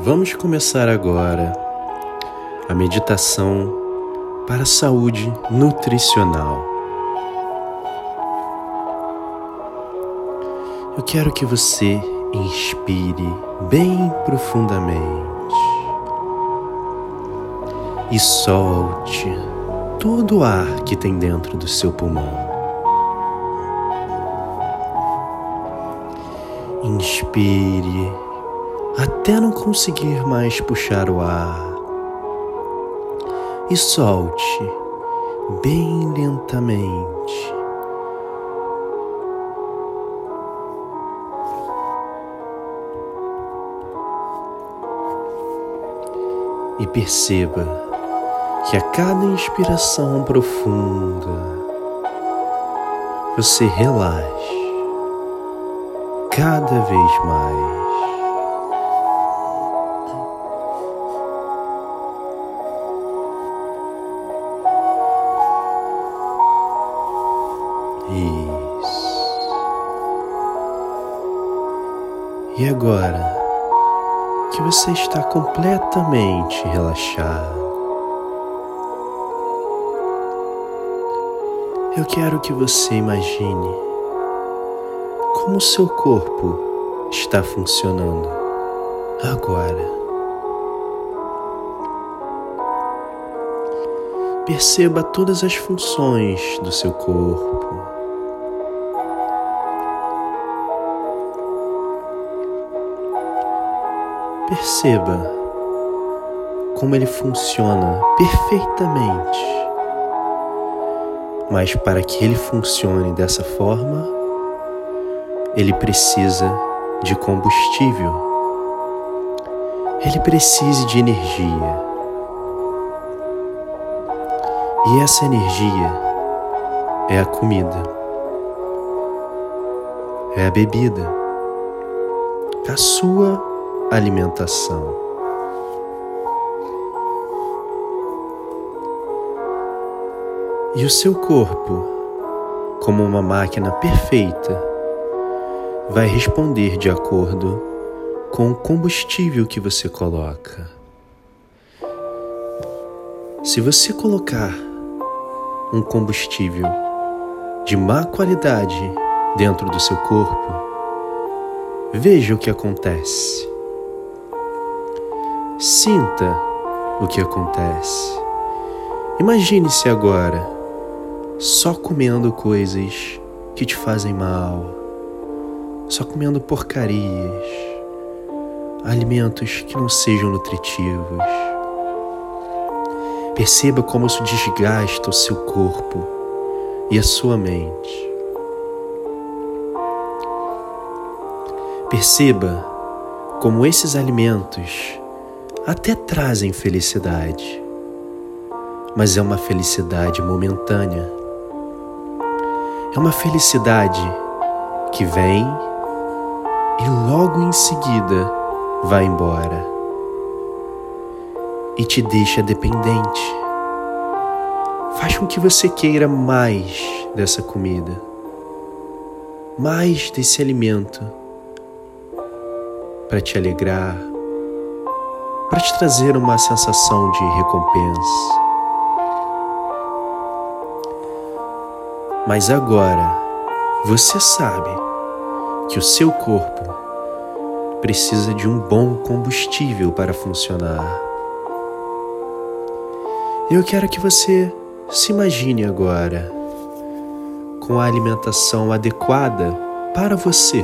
Vamos começar agora a meditação para a saúde nutricional. Eu quero que você inspire bem profundamente e solte todo o ar que tem dentro do seu pulmão. Inspire até não conseguir mais puxar o ar e solte bem lentamente. E perceba que a cada inspiração profunda você relaxa cada vez mais. E agora que você está completamente relaxado, eu quero que você imagine como seu corpo está funcionando agora. Perceba todas as funções do seu corpo. Perceba como ele funciona perfeitamente. Mas para que ele funcione dessa forma, ele precisa de combustível, ele precisa de energia. E essa energia é a comida, é a bebida, a sua alimentação. E o seu corpo, como uma máquina perfeita, vai responder de acordo com o combustível que você coloca. Se você colocar um combustível de má qualidade dentro do seu corpo, veja o que acontece. Sinta o que acontece. Imagine-se agora só comendo coisas que te fazem mal só comendo porcarias, alimentos que não sejam nutritivos. Perceba como isso desgasta o seu corpo e a sua mente. Perceba como esses alimentos até trazem felicidade, mas é uma felicidade momentânea. É uma felicidade que vem e logo em seguida vai embora e te deixa dependente. Faz com que você queira mais dessa comida, mais desse alimento para te alegrar, para te trazer uma sensação de recompensa. Mas agora você sabe que o seu corpo precisa de um bom combustível para funcionar. Eu quero que você se imagine agora com a alimentação adequada para você.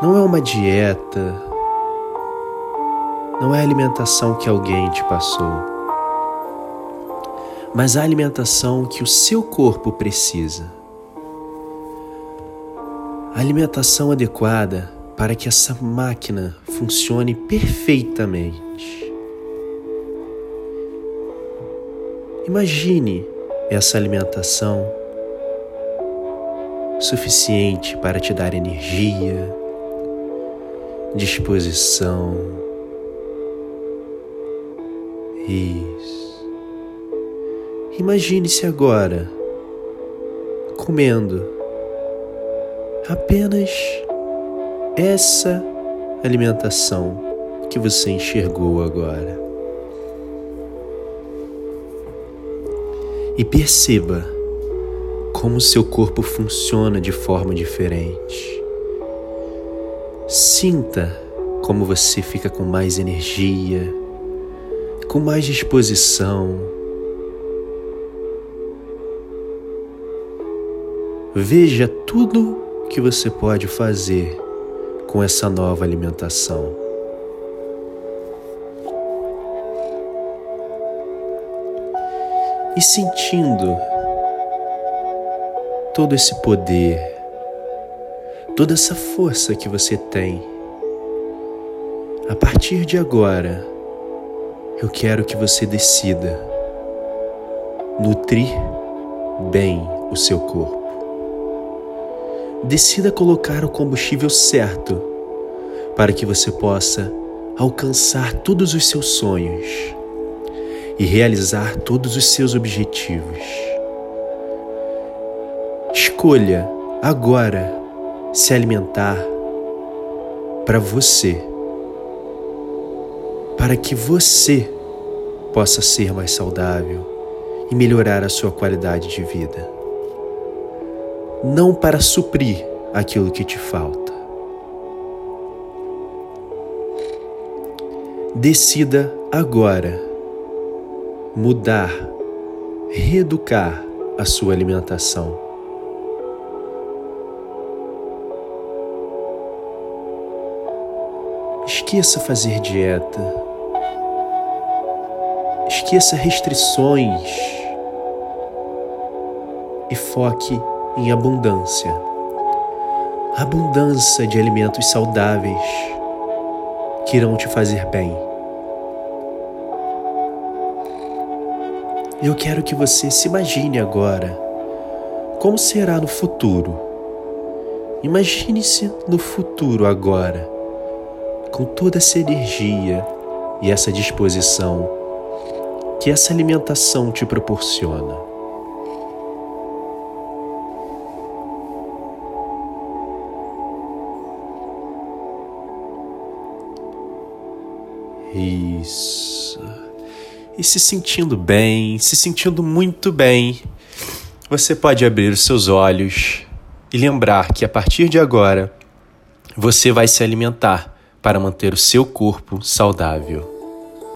Não é uma dieta, não é a alimentação que alguém te passou, mas a alimentação que o seu corpo precisa alimentação adequada para que essa máquina funcione perfeitamente. Imagine essa alimentação suficiente para te dar energia, disposição. Isso. Imagine-se agora comendo apenas essa alimentação que você enxergou agora. E perceba como seu corpo funciona de forma diferente. Sinta como você fica com mais energia, com mais disposição. Veja tudo que você pode fazer com essa nova alimentação. E sentindo todo esse poder, toda essa força que você tem, a partir de agora, eu quero que você decida nutrir bem o seu corpo. Decida colocar o combustível certo para que você possa alcançar todos os seus sonhos e realizar todos os seus objetivos. Escolha agora se alimentar para você, para que você possa ser mais saudável e melhorar a sua qualidade de vida. Não para suprir aquilo que te falta. Decida agora mudar, reeducar a sua alimentação. Esqueça fazer dieta. Esqueça restrições e foque em abundância. Abundância de alimentos saudáveis que irão te fazer bem. Eu quero que você se imagine agora como será no futuro. Imagine-se no futuro agora, com toda essa energia e essa disposição que essa alimentação te proporciona. Isso e se sentindo bem, se sentindo muito bem, você pode abrir os seus olhos e lembrar que a partir de agora você vai se alimentar para manter o seu corpo saudável.